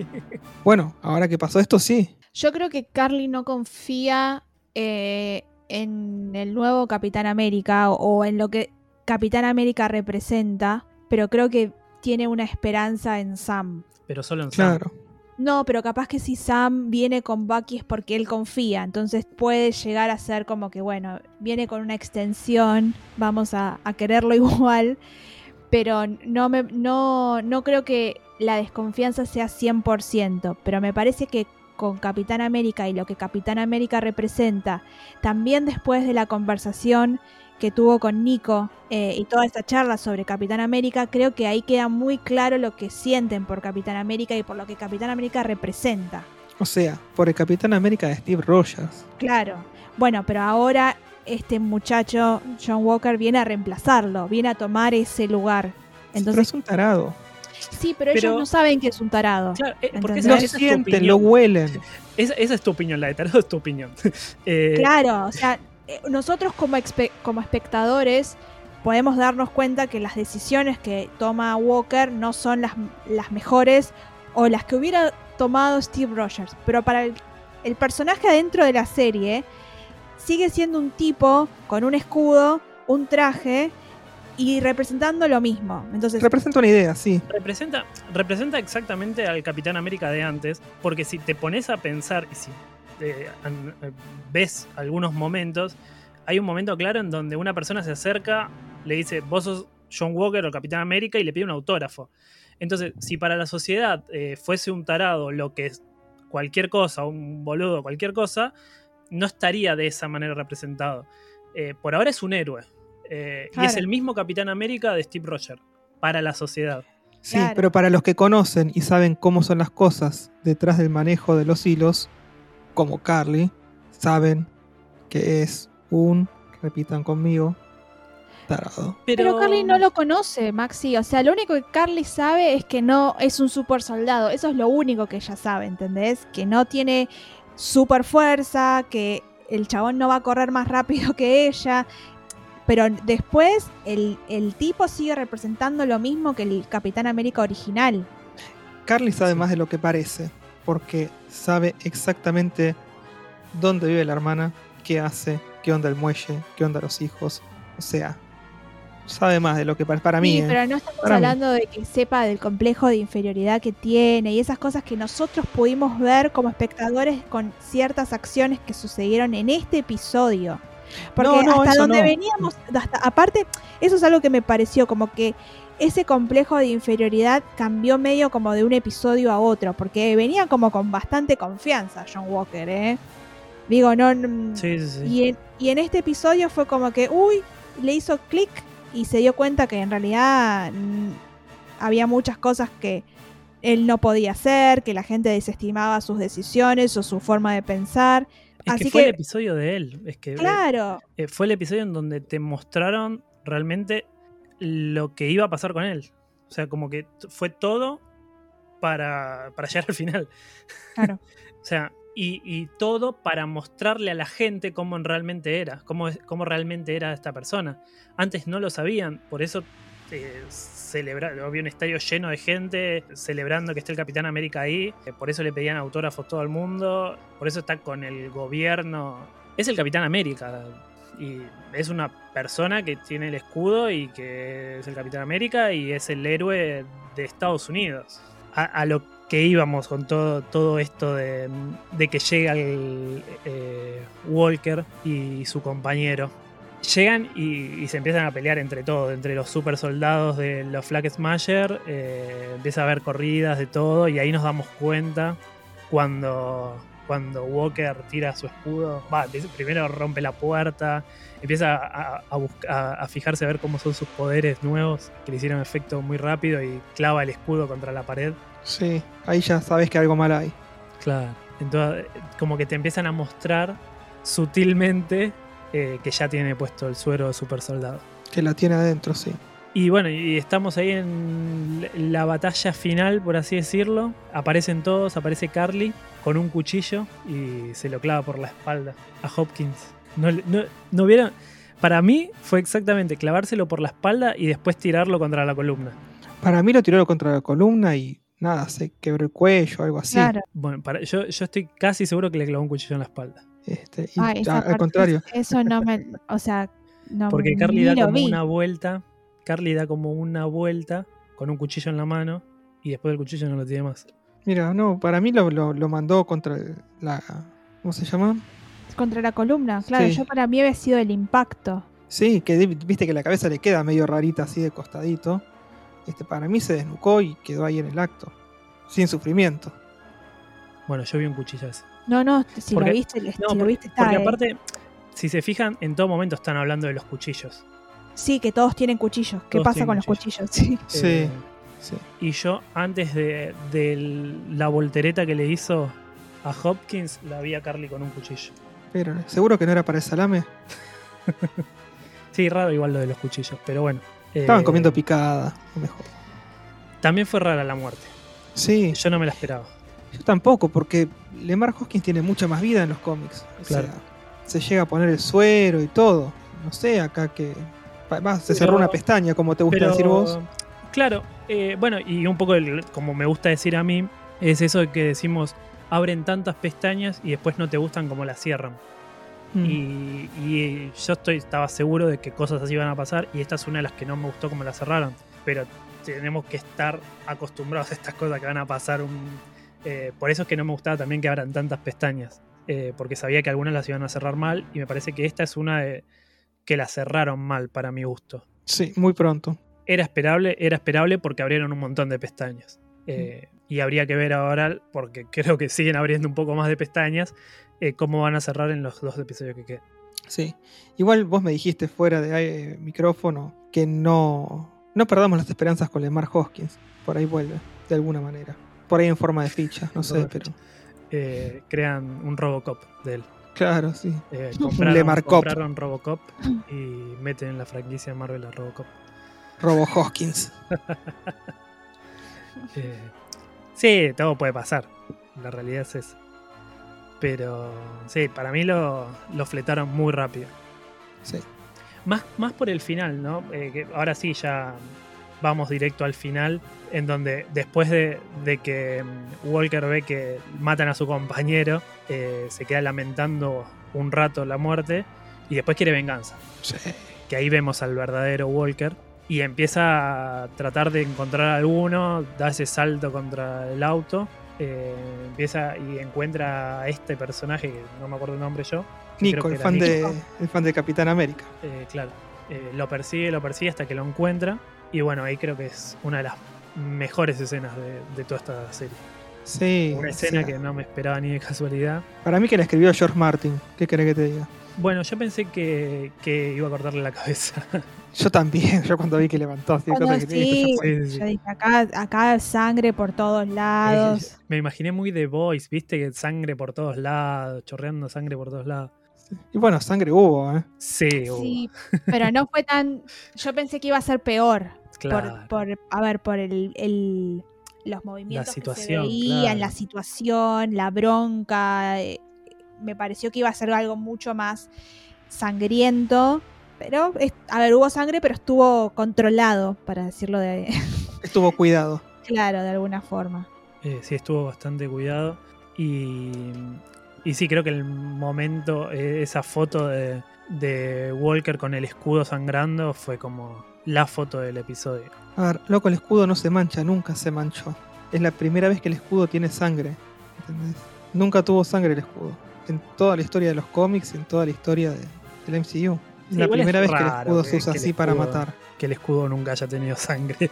Bueno, ahora que pasó esto, sí. Yo creo que Carly no confía eh, en el nuevo Capitán América o, o en lo que Capitán América representa, pero creo que tiene una esperanza en Sam. Pero solo en Sam. Claro. no, pero capaz que si Sam viene con Bucky es porque él confía, entonces puede llegar a ser como que, bueno, viene con una extensión, vamos a, a quererlo igual, pero no, me, no, no creo que la desconfianza sea 100%, pero me parece que con Capitán América y lo que Capitán América representa, también después de la conversación que tuvo con Nico eh, y toda esta charla sobre Capitán América, creo que ahí queda muy claro lo que sienten por Capitán América y por lo que Capitán América representa. O sea, por el Capitán América de Steve Rogers. Claro. Bueno, pero ahora este muchacho, John Walker, viene a reemplazarlo, viene a tomar ese lugar. Entonces, pero es un tarado. Sí, pero, ellos no saben que es un tarado. Claro, eh, porque lo esa, es sienten, lo huelen. Esa, esa es tu opinión, la de tarado es tu opinión. Eh, Claro, o sea, eh, nosotros como, como espectadores podemos darnos cuenta que las decisiones que toma Walker no son las, las mejores o las que hubiera tomado Steve Rogers. Pero para el, el personaje adentro de la serie sigue siendo un tipo con un escudo, un traje y representando lo mismo. Entonces, Representa una idea, sí. representa, representa exactamente al Capitán América de antes, porque si te pones a pensar y si eh, an- eh, ves algunos momentos, hay un momento claro en donde una persona se acerca, le dice, vos sos John Walker o Capitán América y le pide un autógrafo. Entonces, si para la sociedad eh, fuese un tarado lo que es cualquier cosa, un boludo, cualquier cosa, no estaría de esa manera representado. Eh, por ahora es un héroe. Eh, Y es el mismo Capitán América de Steve Rogers para la sociedad. Sí, Claro. pero para los que conocen y saben cómo son las cosas detrás del manejo de los hilos, como Carly, saben que es un, repitan conmigo, tarado. Pero Carly no lo conoce, Maxi. O sea, lo único que Carly sabe es que no es un super soldado. Eso es lo único que ella sabe, ¿entendés? Que no tiene super fuerza, que el chabón no va a correr más rápido que ella. Pero después el, el tipo sigue representando lo mismo que el Capitán América original. Carly sabe más de lo que parece, porque sabe exactamente dónde vive la hermana, qué hace, qué onda el muelle, qué onda los hijos. O sea, sabe más de lo que parece para mí. Sí, ¿eh? pero no estamos Para mí. hablando de que sepa del complejo de inferioridad que tiene y esas cosas que nosotros pudimos ver como espectadores con ciertas acciones que sucedieron en este episodio. Porque No, no, hasta donde no. veníamos, hasta, aparte, eso es algo que me pareció como que ese complejo de inferioridad cambió medio como de un episodio a otro, porque venía como con bastante confianza John Walker, ¿eh? Digo, no... no- Sí, sí, sí. y en, y en este episodio fue como que, uy, le hizo clic y se dio cuenta que en realidad mm, había muchas cosas que él no podía hacer, que la gente desestimaba sus decisiones o su forma de pensar. Es Así que fue que- el episodio de él. Es que Claro, eh, fue el episodio en donde te mostraron realmente lo que iba a pasar con él. O sea, como que fue todo para, para llegar al final. claro. O sea, y, y todo para mostrarle a la gente cómo realmente era, cómo, cómo realmente era esta persona. Antes no lo sabían, por eso celebra- había un estadio lleno de gente celebrando que esté el Capitán América ahí, eh, por eso le pedían autógrafos todo el mundo, por eso está con el gobierno. Es el Capitán América y es una persona que tiene el escudo y que es el Capitán América y es el héroe de Estados Unidos. A, a lo que íbamos con todo, todo esto de, de que llega el eh, Walker y su compañero. Llegan y, y se empiezan a pelear entre todos, entre los super soldados de los Flag Smasher. eh, empieza a haber corridas de todo y ahí nos damos cuenta cuando, cuando Walker tira su escudo. Va, primero rompe la puerta, empieza a, a- a fijarse a ver cómo son sus poderes nuevos, que le hicieron efecto muy rápido y clava el escudo contra la pared. Sí, ahí ya sabes que algo mal hay. Claro. Entonces, como que te empiezan a mostrar sutilmente eh, que ya tiene puesto el suero de super soldado. Que la tiene adentro, sí. Y bueno, y estamos ahí en la batalla final, por así decirlo. Aparecen todos, aparece Carly con un cuchillo y se lo clava por la espalda a Hopkins. No, no, no hubiera. Para mí fue exactamente clavárselo por la espalda y después tirarlo contra la columna. Para mí lo tiró contra la columna y nada, se quebró el cuello, algo así. Claro. Bueno, para, yo, yo estoy casi seguro que le clavó un cuchillo en la espalda. Este, y Ay, esa a- al contrario, Eso no me. O sea, no Porque Carly da como vi. una vuelta. Carly da como una vuelta con un cuchillo en la mano y después del cuchillo no lo tiene más. Mira, no, para mí lo, lo- lo mandó contra la. ¿Cómo se llama? Contra la columna, claro. Sí. Yo para mí había sido el impacto. Sí, que viste que la cabeza le queda medio rarita así de costadito. Este, para mí se desnucó y quedó ahí en el acto. Sin sufrimiento. Bueno, yo vi un cuchillo ese. No, no, si Porque- lo viste, si lo viste está. porque eh. aparte, si se fijan, en todo momento están hablando de los cuchillos. Sí, que todos tienen cuchillos. ¿Qué Todos pasa con los cuchillos. Sí. Sí, Eh, sí. y yo, antes de, de la voltereta que le hizo a Hopkins, la vi a Carly con un cuchillo. Pero, ¿seguro que no era para el salame? Sí, raro igual lo de los cuchillos, pero bueno. Estaban Eh, comiendo picada, mejor. También fue rara la muerte. Sí, Yo no me la esperaba. Yo tampoco, porque Lemar Hoskins tiene mucha más vida en los cómics. O Claro. sea, se llega a poner el suero y todo. No sé, acá que. va, se cerró Pero- una pestaña, como te gusta Pero, decir vos. Claro, eh, bueno, y un poco el- como me gusta decir a mí, es eso de que decimos, abren tantas pestañas y después no te gustan como las cierran. Mm. Y, y yo estoy, estaba seguro de que cosas así iban a pasar y esta es una de las que no me gustó como la cerraron. Pero tenemos que estar acostumbrados a estas cosas que van a pasar. Un, eh, por eso es que no me gustaba también que abran tantas pestañas. eh, porque sabía que algunas las iban a cerrar mal y me parece que esta es una de, que la cerraron mal para mi gusto. Sí, muy pronto. Era esperable, era esperable porque abrieron un montón de pestañas. Eh, y habría que ver ahora, porque creo que siguen abriendo un poco más de pestañas, cómo van a cerrar en los dos episodios que quedan. Sí. Igual vos me dijiste fuera de micrófono que no, no perdamos las esperanzas con Lemar Hoskins. Por ahí vuelve, de alguna manera. Por ahí en forma de ficha, no sé, pero. Eh, crean un Robocop de él. Claro, sí. Eh, compraron, Lemar Cop. compraron Robocop y meten en la franquicia Marvel a Robocop. Robo Hoskins. Eh, sí, todo puede pasar. La realidad es esa. Pero sí, para mí lo, lo fletaron muy rápido. Sí. Más, más por el final, ¿no? Eh, que ahora sí, ya vamos directo al final, en donde después de, de que mm, Walker ve que matan a su compañero, eh, se queda lamentando un rato la muerte y después quiere venganza. Sí. Que ahí vemos al verdadero Walker y empieza a tratar de encontrar a alguno, da ese salto contra el auto. eh, empieza y encuentra a este personaje que no me acuerdo el nombre yo. Nico, el fan, Nico. de, el fan de Capitán América. Eh, claro, eh, lo persigue, lo persigue hasta que lo encuentra. Y bueno, ahí creo que es una de las mejores escenas de, de toda esta serie. Sí. Una escena que no me esperaba ni de casualidad. Para mí que la escribió George Martin. ¿Qué querés que te diga? Bueno, yo pensé que, que iba a cortarle la cabeza. Yo también, yo cuando vi que levantó así Cuando cosas que dije, sí. Sí, sí, sí. yo dije, acá, acá sangre por todos lados. me imaginé muy The Voice, viste que sangre por todos lados, chorreando sangre por todos lados. Y bueno, sangre hubo, ¿eh? Sí, Sí, pero no fue tan. Yo pensé que iba a ser peor. claro. Por, por, a ver, por el, el- los movimientos situación, que se veían, claro. la situación, la bronca. eh, me pareció que iba a ser algo mucho más sangriento. Pero, es- a ver, hubo sangre, pero estuvo controlado, para decirlo de Estuvo cuidado. claro, de alguna forma. Eh, sí, estuvo bastante cuidado. Y, y sí, creo que el momento, eh, esa foto de, de Walker con el escudo sangrando fue como la foto del episodio. A ver, loco, el escudo no se mancha, nunca se manchó. Es la primera vez que el escudo tiene sangre. ¿entendés? Nunca tuvo sangre el escudo. En toda la historia de los cómics y en toda la historia de- del MCU. Es Sí, la es primera vez que el escudo que- se usa así para matar. Que el escudo nunca haya tenido sangre.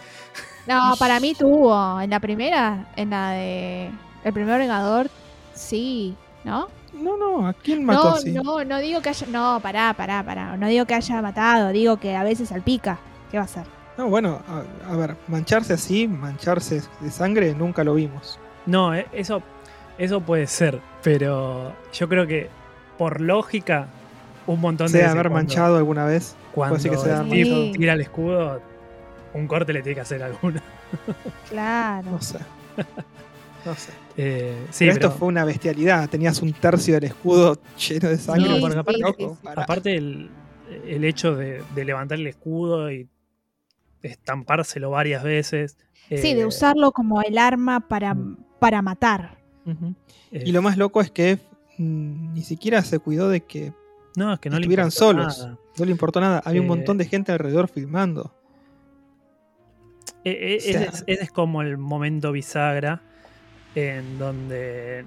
No, para mí tuvo. En la primera, en la de. El primer Vengador, sí, ¿no? No, no, ¿a quién mató No, así? no, no digo que haya. No, pará, pará, pará. No digo que haya matado, digo que a veces salpica. ¿Qué va a hacer? No, bueno, a, a ver, mancharse así, mancharse de sangre, nunca lo vimos. No, eh, eso, eso puede ser. Pero yo creo que por lógica, un montón de ¿Se debe veces haber cuando- manchado alguna vez? Cuando que se haya el tipo manchado. tira el escudo, un corte le tiene que hacer alguno. Claro. No sé. No sé. Eh, sí, pero esto pero- fue una bestialidad. Tenías un tercio del escudo lleno de sangre. No, Sí, porque aparte- Loco. Aparte el, el hecho de, de levantar el escudo y estampárselo varias veces. Sí, de eh, usarlo como el arma para, Mm. para matar. Eh, Y lo más loco es que mm, ni siquiera se cuidó de que no, es que no estuvieran solos. nada. no le importó nada. Había un Eh, montón de gente alrededor filmando. Eh, eh, O sea- ese, es, ese es como el momento bisagra en donde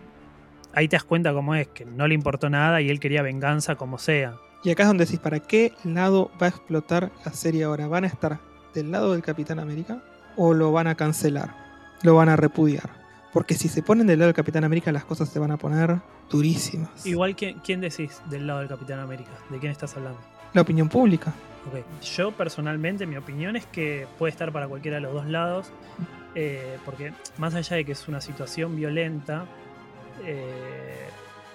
ahí te das cuenta cómo es, que no le importó nada y él quería venganza como sea. Y acá es donde decís, ¿para qué lado va a explotar la serie ahora? ¿Van a estar del lado del Capitán América o lo van a cancelar? Lo van a repudiar. Porque si se ponen del lado del Capitán América las cosas se van a poner durísimas. Igual que, ¿quién decís del lado del Capitán América? ¿De quién estás hablando? La opinión pública. Yo personalmente, mi opinión es que puede estar para cualquiera de los dos lados, eh, porque más allá de que es una situación violenta, eh,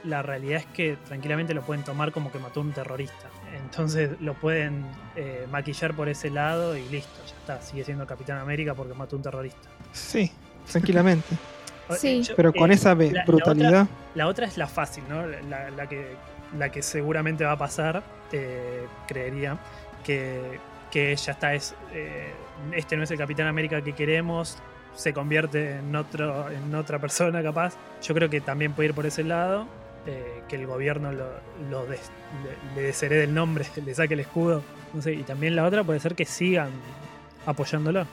la realidad es que tranquilamente lo pueden tomar como que mató a un terrorista. Entonces lo pueden eh, maquillar por ese lado y listo, ya está, sigue siendo Capitán América porque mató a un terrorista. Sí, tranquilamente. Sí. Yo- Pero con eh, esa la brutalidad. La otra es la fácil, ¿no? La, la que, la que seguramente va a pasar, eh, creería, que, ya está, es, eh, este no es el Capitán América que queremos, se convierte en, otro, en otra persona capaz. Yo creo que también puede ir por ese lado, eh, que el gobierno lo, lo des- le, le desherede el nombre, le saque el escudo, no sé, y también la otra puede ser que sigan apoyándolo.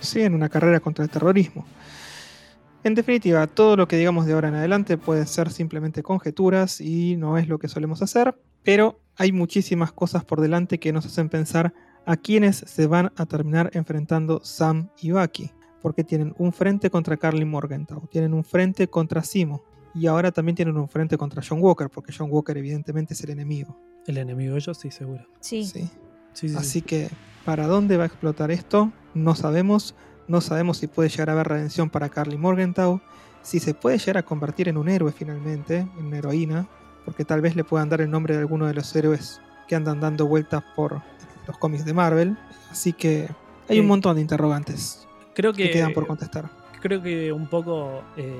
Sí, en una carrera contra el terrorismo. En definitiva, todo lo que digamos de ahora en adelante puede ser simplemente conjeturas y no es lo que solemos hacer, pero hay muchísimas cosas por delante que nos hacen pensar a quiénes se van a terminar enfrentando Sam y Bucky, porque tienen un frente contra Carly Morgenthau, tienen un frente contra Simo y ahora también tienen un frente contra John Walker, porque John Walker evidentemente es el enemigo. El enemigo de ellos, sí, seguro. Sí. Sí. Sí, sí, sí. Así que, ¿para dónde va a explotar esto? No sabemos. No sabemos si puede llegar a haber redención para Carly Morgenthau. Si se puede llegar a convertir en un héroe finalmente, en una heroína. Porque tal vez le puedan dar el nombre de alguno de los héroes que andan dando vueltas por los cómics de Marvel. Así que hay un montón de interrogantes Creo que que, quedan por contestar. creo que un poco eh,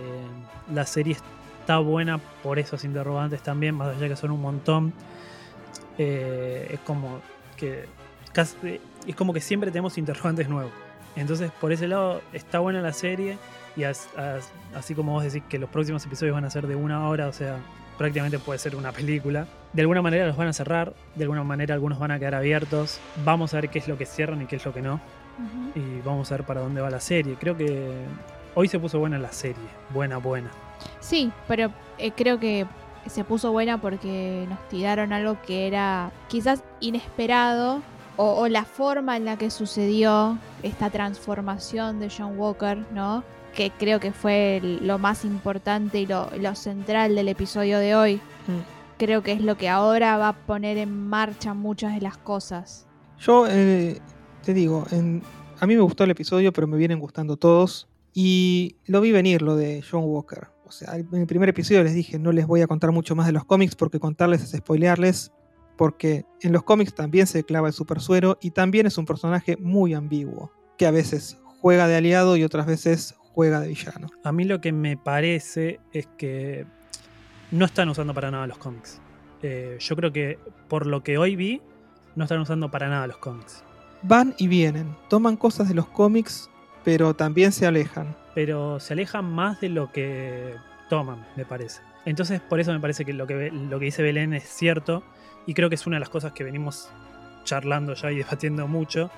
la serie está buena por esos interrogantes también, más allá que son un montón. Eh, es como que casi- es como que siempre tenemos interrogantes nuevos. Entonces, por ese lado, está buena la serie. Y as- as- así como vos decís que los próximos episodios van a ser de una hora, o sea, prácticamente puede ser una película. De alguna manera los van a cerrar, de alguna manera algunos van a quedar abiertos. Vamos a ver qué es lo que cierran y qué es lo que no y vamos a ver para dónde va la serie. Creo que hoy se puso buena la serie, buena, buena. Sí, pero eh, creo que se puso buena porque nos tiraron algo que era quizás inesperado o, o la forma en la que sucedió esta transformación de John Walker, ¿no? Que creo que fue el- lo más importante y lo, lo central del episodio de hoy. Mm. Creo que es lo que ahora va a poner en marcha muchas de las cosas. Yo eh, te digo, en- a mí me gustó el episodio, pero me vienen gustando todos. Y lo vi venir lo de John Walker. O sea, en el primer episodio les dije, no les voy a contar mucho más de los cómics porque contarles es spoilearles. Porque en los cómics también se clava el super suero y también es un personaje muy ambiguo. Que a veces juega de aliado y otras veces juega de villano. A mí lo que me parece es que no están usando para nada los cómics. Eh, yo creo que por lo que hoy vi, no están usando para nada los cómics. Van y vienen, toman cosas de los cómics, pero también se alejan. Pero se alejan más de lo que toman, me parece. Entonces, por eso me parece que lo que, lo que dice Belén es cierto. Y creo que es una de las cosas que venimos charlando ya y debatiendo mucho.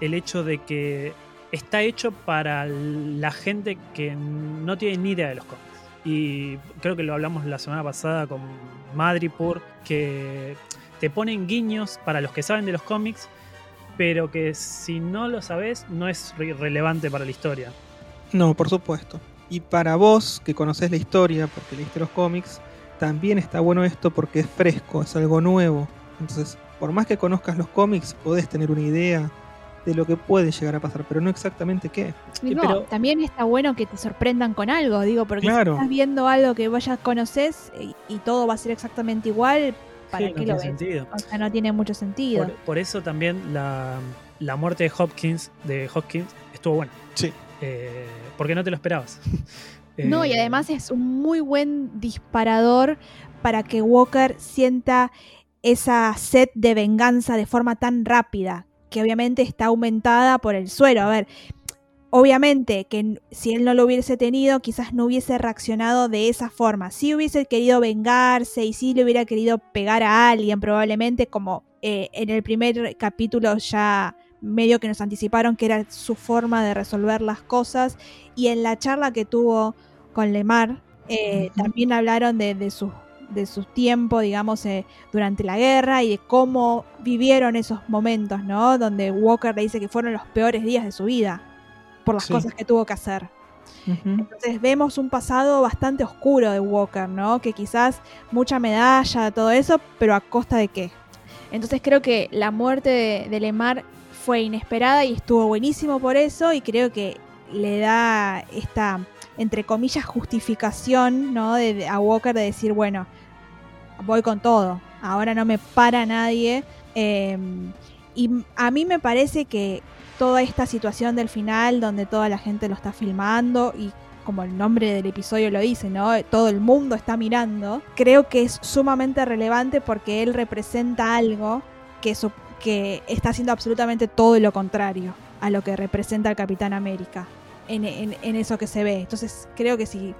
El hecho de que está hecho para la gente que no tiene ni idea de los cómics. Y creo que lo hablamos la semana pasada con Madripur, que te ponen guiños para los que saben de los cómics, pero que si no lo sabes no es re- relevante para la historia. No, por supuesto. Y para vos, que conocés la historia porque leíste los cómics, también está bueno esto porque es fresco, es algo nuevo. Entonces, por más que conozcas los cómics, podés tener una idea de lo que puede llegar a pasar, pero no exactamente qué. Y Eh, no, pero- también está bueno que te sorprendan con algo, digo, porque Claro. si estás viendo algo que vos ya conoces y, y todo va a ser exactamente igual, ¿para Sí, no qué lo tiene ves? sentido. O sea, no tiene mucho sentido. Por, por eso también la, la muerte de Hopkins, de Hopkins estuvo buena. Sí. Eh, porque no te lo esperabas. No, y Eh, además es un muy buen disparador para que Walker sienta esa sed de venganza de forma tan rápida, que obviamente está aumentada por el suero. A ver, obviamente que si él no lo hubiese tenido, quizás no hubiese reaccionado de esa forma. Sí hubiese querido vengarse y sí le hubiera querido pegar a alguien, probablemente como eh, en el primer capítulo ya medio que nos anticiparon que era su forma de resolver las cosas y en la charla que tuvo con Lemar. Eh. También hablaron de, de su de su tiempo, digamos, eh, durante la guerra y de cómo vivieron esos momentos, ¿no? Donde Walker le dice que fueron los peores días de su vida por las Sí. cosas que tuvo que hacer. Entonces vemos un pasado bastante oscuro de Walker, ¿no? Que quizás mucha medalla, todo eso, pero a costa de qué. Entonces creo que la muerte de, de Lemar fue inesperada y estuvo buenísimo por eso y creo que le da esta, entre comillas, justificación, ¿no? De- a Walker de decir, bueno, voy con todo, ahora no me para nadie. eh, y a mí me parece que toda esta situación del final, donde toda la gente lo está filmando y como el nombre del episodio lo dice, ¿no? Todo el mundo está mirando. Creo que es sumamente relevante porque él representa algo que, que está haciendo absolutamente todo lo contrario a lo que representa el Capitán América en, en- en eso que se ve. Entonces creo que si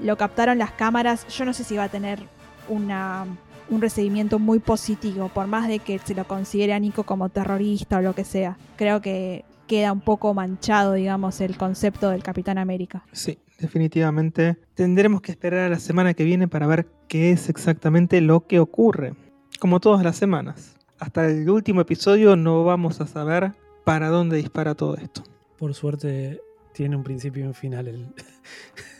lo captaron las cámaras, yo no sé si va a tener una, un recibimiento muy positivo, por más de que se lo considere a Nico como terrorista o lo que sea. Creo que queda un poco manchado, digamos, el concepto del Capitán América. Sí, definitivamente. Tendremos que esperar a la semana que viene para ver qué es exactamente lo que ocurre. Como todas las semanas. Hasta el último episodio no vamos a saber para dónde dispara todo esto. Por suerte tiene un principio y un final el,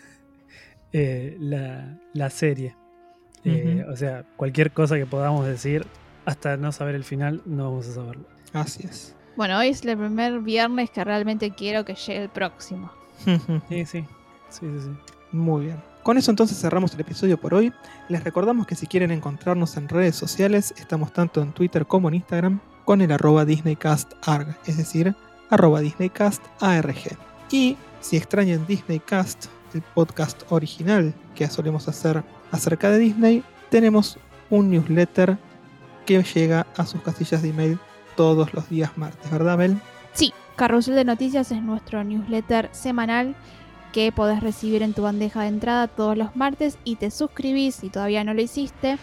eh, la, la serie. Eh, Ujú. O sea, cualquier cosa que podamos decir, hasta no saber el final, no vamos a saberlo. Así es. Bueno, hoy es el primer viernes que realmente quiero que llegue el próximo. Sí, sí. Sí, sí, sí. Muy bien. Con eso entonces cerramos el episodio por hoy. Les recordamos que si quieren encontrarnos en redes sociales, estamos tanto en Twitter como en Instagram con el arroba DisneyCastArg, es decir, arroba DisneyCastARG. Y si extrañan DisneyCast, el podcast original que solemos hacer acerca de Disney, tenemos un newsletter que llega a sus casillas de email todos los días martes, ¿verdad, Bel? Sí, Carrusel de Noticias es nuestro newsletter semanal que podés recibir en tu bandeja de entrada todos los martes y te suscribís si todavía no lo hiciste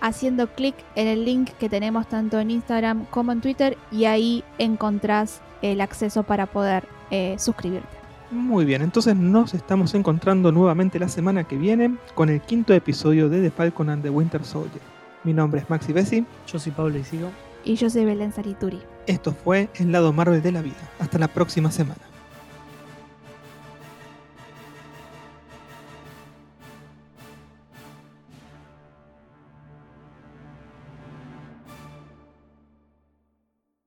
haciendo clic en el link que tenemos tanto en Instagram como en Twitter y ahí encontrás el acceso para poder eh, suscribirte. Muy bien, entonces nos estamos encontrando nuevamente la semana que viene con el quinto episodio de The Falcon and the Winter Soldier. Mi nombre es Maxi Bessi, Yo soy Pablo y sigo. Y yo soy Belén Sarituri. esto fue El lado Marvel de la vida. Hasta la próxima semana.